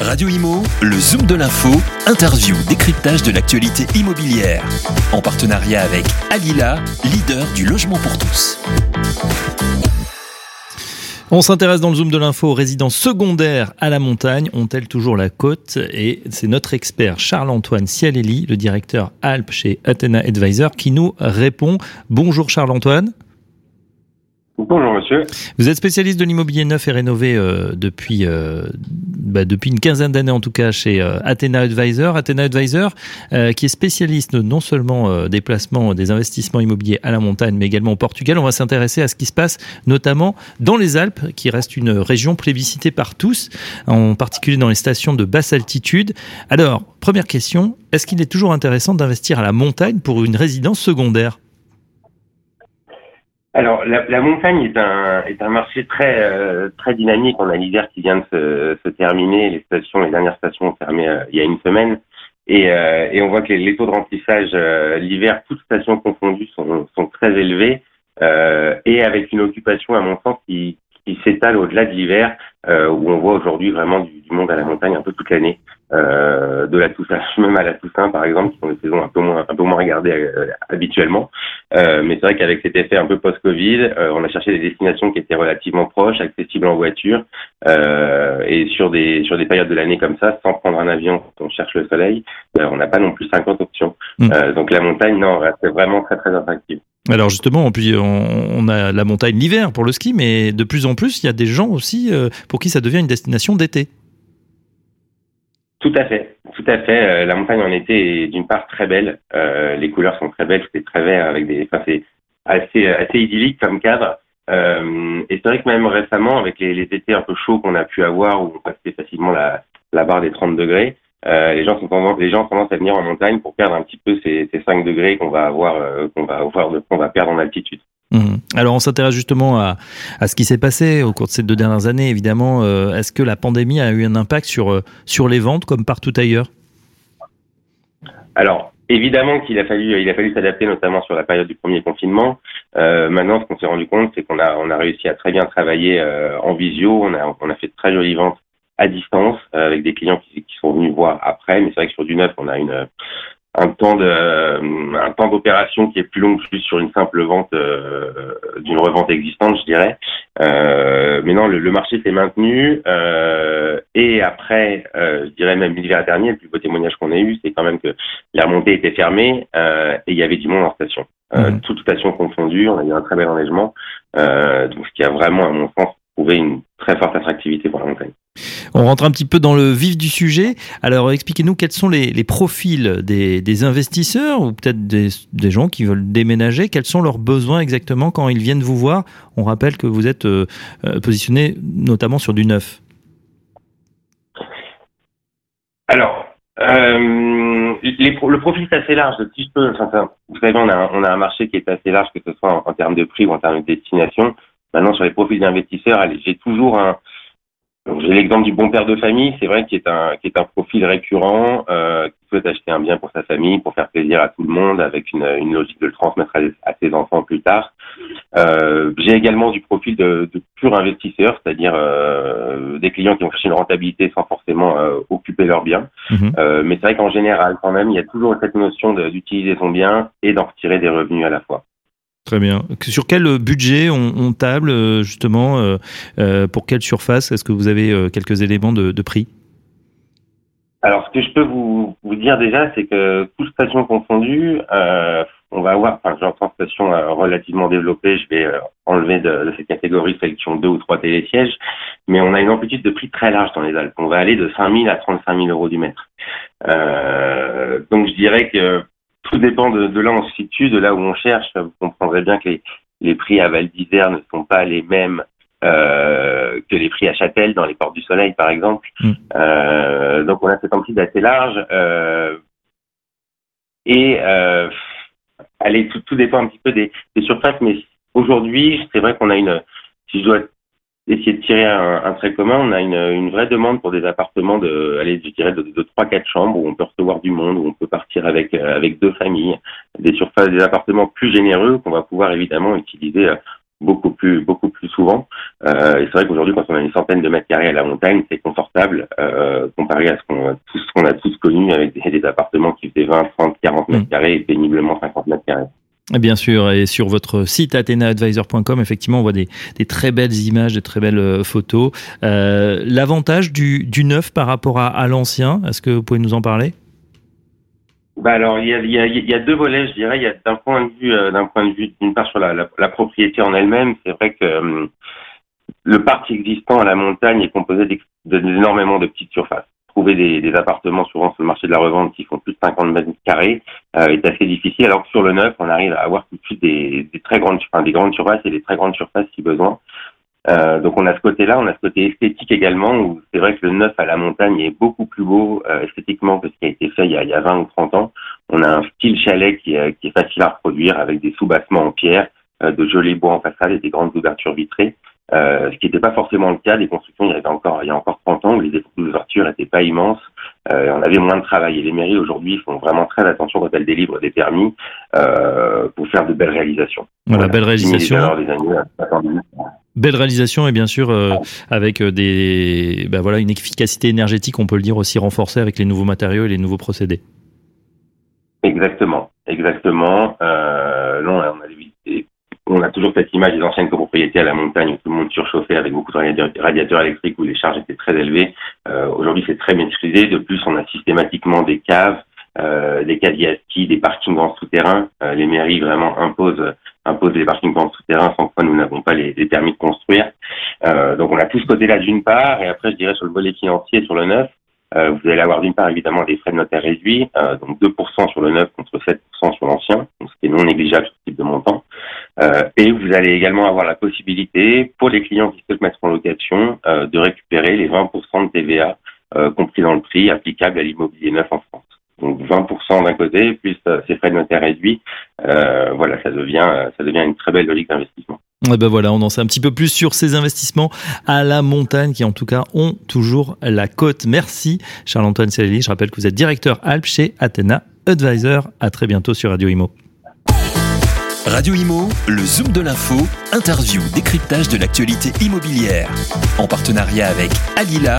Radio Imo, le Zoom de l'info, interview, décryptage de l'actualité immobilière. En partenariat avec Alila, leader du logement pour tous. On s'intéresse dans le Zoom de l'info aux résidences secondaires à la montagne. Ont-elles toujours la côte Et c'est notre expert Charles-Antoine Cialelli, le directeur Alpes chez Athena Advisor, qui nous répond. Bonjour Charles-Antoine. Bonjour monsieur. Vous êtes spécialiste de l'immobilier neuf et rénové euh, depuis euh, bah, depuis une quinzaine d'années en tout cas chez euh, Athena Advisor. Athena Advisor qui est spécialiste non seulement des placements, des investissements immobiliers à la montagne, mais également au Portugal. On va s'intéresser à ce qui se passe notamment dans les Alpes, qui reste une région plébiscitée par tous, en particulier dans les stations de basse altitude. Alors, première question, est-ce qu'il est toujours intéressant d'investir à la montagne pour une résidence secondaire? Alors, la, montagne est un, est un marché très, euh, très dynamique. On a l'hiver qui vient de se, se, terminer. Les stations, les dernières stations ont fermé euh, il y a une semaine. Et, euh, et on voit que les, taux de remplissage l'hiver, toutes stations confondues, sont, sont très élevés. et avec une occupation, à mon sens, qui, qui s'étale au-delà de l'hiver, où on voit aujourd'hui vraiment du, du, monde à la montagne un peu toute l'année. Euh, de la Toussaint, même à la Toussaint par exemple, qui sont des saisons un peu moins, un peu moins regardées euh, habituellement. Euh, mais c'est vrai qu'avec cet effet un peu post-Covid, on a cherché des destinations qui étaient relativement proches, accessibles en voiture, et sur des sur des périodes de l'année comme ça, sans prendre un avion quand on cherche le soleil, on n'a pas non plus 50 options. Mm. donc la montagne, non, c'est vraiment très très attractive. Alors justement, puis on, a la montagne l'hiver pour le ski, mais de plus en plus, il y a des gens aussi pour qui ça devient une destination d'été. Tout à fait, tout à fait. Euh, la montagne en été est d'une part très belle. Euh, les couleurs sont très belles, c'est très vert avec des. Enfin, c'est assez assez idyllique comme cadre. Euh, et c'est vrai que même récemment, avec les, les étés un peu chauds qu'on a pu avoir, où on passait facilement la, la barre des 30 degrés, euh, les gens sont tendance, les gens ont tendance à venir en montagne pour perdre un petit peu ces, ces 5 degrés qu'on va avoir, euh, qu'on va avoir, qu'on va perdre en altitude. Mmh. Alors on s'intéresse justement à, à, ce qui s'est passé au cours de ces deux dernières années. Évidemment, euh, est-ce que la pandémie a eu un impact sur euh, sur les ventes comme partout ailleurs? Alors évidemment qu'il a fallu il a fallu s'adapter notamment sur la période du premier confinement. Maintenant, ce qu'on s'est rendu compte, c'est qu'on a on a réussi à très bien travailler en visio. On a on a fait de très jolies ventes à distance avec des clients qui, qui sont venus voir après. Mais c'est vrai que sur du neuf, on a une un temps de un temps d'opération qui est plus long que juste sur une simple vente euh, d'une revente existante, je dirais. Euh, mais non, le, marché s'est maintenu euh, et après, euh, je dirais même l'hiver dernier, le plus beau témoignage qu'on a eu, c'est quand même que la remontée était fermée euh, et il y avait du monde en station. Euh, mmh. Toutes stations confondues, on a eu un très bel enneigement, donc ce qui a vraiment, à mon sens, prouvé une très forte attractivité pour la montagne. On rentre un petit peu dans le vif du sujet. Alors, expliquez-nous quels sont les, profils des, investisseurs ou peut-être des, gens qui veulent déménager. Quels sont leurs besoins exactement quand ils viennent vous voir? On rappelle que vous êtes euh, euh, positionné notamment sur du neuf. Alors, euh, le profil est assez large. Si je peux, vous savez, on a, un marché qui est assez large, que ce soit en, termes de prix ou en termes de destination. Maintenant, sur les profils d'investisseurs, j'ai toujours un, j'ai l'exemple du bon père de famille, c'est vrai, qui est un qui est un profil récurrent, euh, qui souhaite acheter un bien pour sa famille, pour faire plaisir à tout le monde, avec une, une logique de le transmettre à, ses enfants plus tard. Euh, j'ai également du profil de, de pur investisseur, c'est-à-dire euh, des clients qui ont cherché une rentabilité sans forcément euh, occuper leur bien. Mhm. Euh, mais c'est vrai qu'en général, quand même, il y a toujours cette notion d'utiliser son bien et d'en retirer des revenus à la fois. Très bien. Sur quel budget on, table euh, justement euh, euh, Pour quelle surface? Est-ce que vous avez quelques éléments de, prix? Alors, ce que je peux vous, dire déjà, c'est que toutes stations confondues, on va avoir, enfin, j'entends stations relativement développées, je vais enlever de, cette catégorie celles qui ont deux ou trois télésièges, mais on a une amplitude de prix très large dans les Alpes. On va aller de 5 000 à 35 000 euros du mètre. donc, je dirais que tout dépend de, de, là où on se situe, de là où on cherche. Vous comprendrez bien que les, les prix à Val d'Isère ne sont pas les mêmes euh, que les prix à Châtel dans les Portes du Soleil, par exemple. Mm. Euh, donc on a cette amplitude assez large. Euh, et allez, tout, tout, dépend un petit peu des, des surfaces, mais aujourd'hui, c'est vrai qu'on a une, si je dois essayer de tirer un, un, trait commun, on a une, une, vraie demande pour des appartements de, allez, je dirais de, de 3-4 chambres où on peut recevoir du monde, où on peut partir avec euh, avec deux familles, des surfaces, des appartements plus généreux qu'on va pouvoir évidemment utiliser euh, beaucoup plus beaucoup plus souvent. Euh, et c'est vrai qu'aujourd'hui, quand on a une centaine de mètres carrés à la montagne, c'est confortable euh, comparé à ce qu'on tout ce qu'on a tous connu avec des, appartements qui faisaient 20, 30, 40 mètres mm. carrés et péniblement 50 mètres carrés. Bien sûr, et sur votre site athenaadvisor.com, effectivement, on voit des, des, très belles images, des très belles euh, photos. Euh, L'avantage du, du, neuf par rapport à, à l'ancien, est-ce que vous pouvez nous en parler? Bah alors il y a, y, a, y a, deux volets, je dirais. Il y a d'un point de vue, euh, d'un point de vue, d'une part sur la, la, la propriété en elle-même, c'est vrai que euh, le parc existant à la montagne est composé d'énormément de petites surfaces trouver des, appartements souvent sur le marché de la revente qui font plus de 50 mètres carrés euh, est assez difficile, alors que sur le neuf, on arrive à avoir tout de suite des, très grandes, surfaces et des très grandes surfaces si besoin. Euh, donc on a ce côté-là, on a ce côté esthétique également, où c'est vrai que le neuf à la montagne est beaucoup plus beau euh, esthétiquement que ce qui a été fait il y a, il y a 20 ou 30 ans. On a un style chalet qui, est facile à reproduire avec des sous-bassements en pierre, de jolis bois en façade et des grandes ouvertures vitrées. Euh, ce qui n'était pas forcément le cas des constructions il y, avait encore, il y a encore 30 ans où les ouvertures n'étaient pas immenses, euh, on avait moins de travail. Et les mairies aujourd'hui font vraiment très attention quand elles délivrent des permis euh, pour faire de belles réalisations. Voilà, belle réalisation. Belle réalisation et bien sûr euh, avec des, ben voilà, une efficacité énergétique, on peut le dire aussi renforcée avec les nouveaux matériaux et les nouveaux procédés. Exactement, exactement. Euh, non, on a des on a toujours cette image des anciennes copropriétés à la montagne où tout le monde surchauffait avec beaucoup de radiateurs électriques où les charges étaient très élevées. Euh, Aujourd'hui, c'est très maîtrisé. De plus, on a systématiquement des caves, euh, des casiers à ski, des parkings en souterrain. Euh, les mairies vraiment imposent imposent les parkings en souterrain sans quoi nous n'avons pas les, permis de construire. Euh, donc on a tout ce côté-là d'une part, et après je dirais sur le volet financier, sur le neuf, vous allez avoir d'une part évidemment des frais de notaire réduits, euh, donc 2% sur le neuf contre 7% sur l'ancien, ce qui est non négligeable ce type de montant. Euh, et vous allez également avoir la possibilité, pour les clients qui souhaitent mettre en location, euh, de récupérer les 20% de TVA euh, compris dans le prix applicable à l'immobilier neuf en France. Donc 20% d'un côté, plus ces frais de notaire réduits, voilà, ça devient, ça devient une très belle logique d'investissement. Et ben voilà, on en sait un petit peu plus sur ces investissements à la montagne qui en tout cas ont toujours la côte. Merci Charles-Antoine Céline. Je rappelle que vous êtes directeur Alpes chez Athena Advisor. À très bientôt sur Radio Imo. Radio Imo, le Zoom de l'info, interview, décryptage de l'actualité immobilière. En partenariat avec Alila.